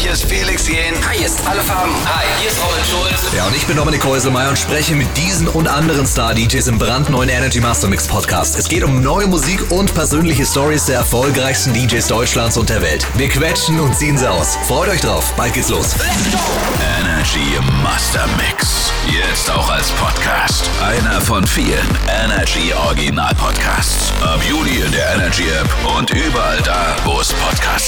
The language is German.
hier ist Felix Jähn. Hi, hier ist alle Farben. Hi, hier ist Robin Schulz. Ja, und ich bin Dominik Häuselmeier und spreche mit diesen und anderen Star-DJs im brandneuen Energy Master Mix Podcast. Es geht um neue Musik und persönliche Stories der erfolgreichsten DJs Deutschlands und der Welt. Wir quetschen und ziehen sie aus. Freut euch drauf, bald geht's los. Energy Master Mix. Jetzt auch als Podcast. Einer von vielen Energy Original Podcasts. Ab Juli in der Energy App und überall da, wo es Podcasts gibt.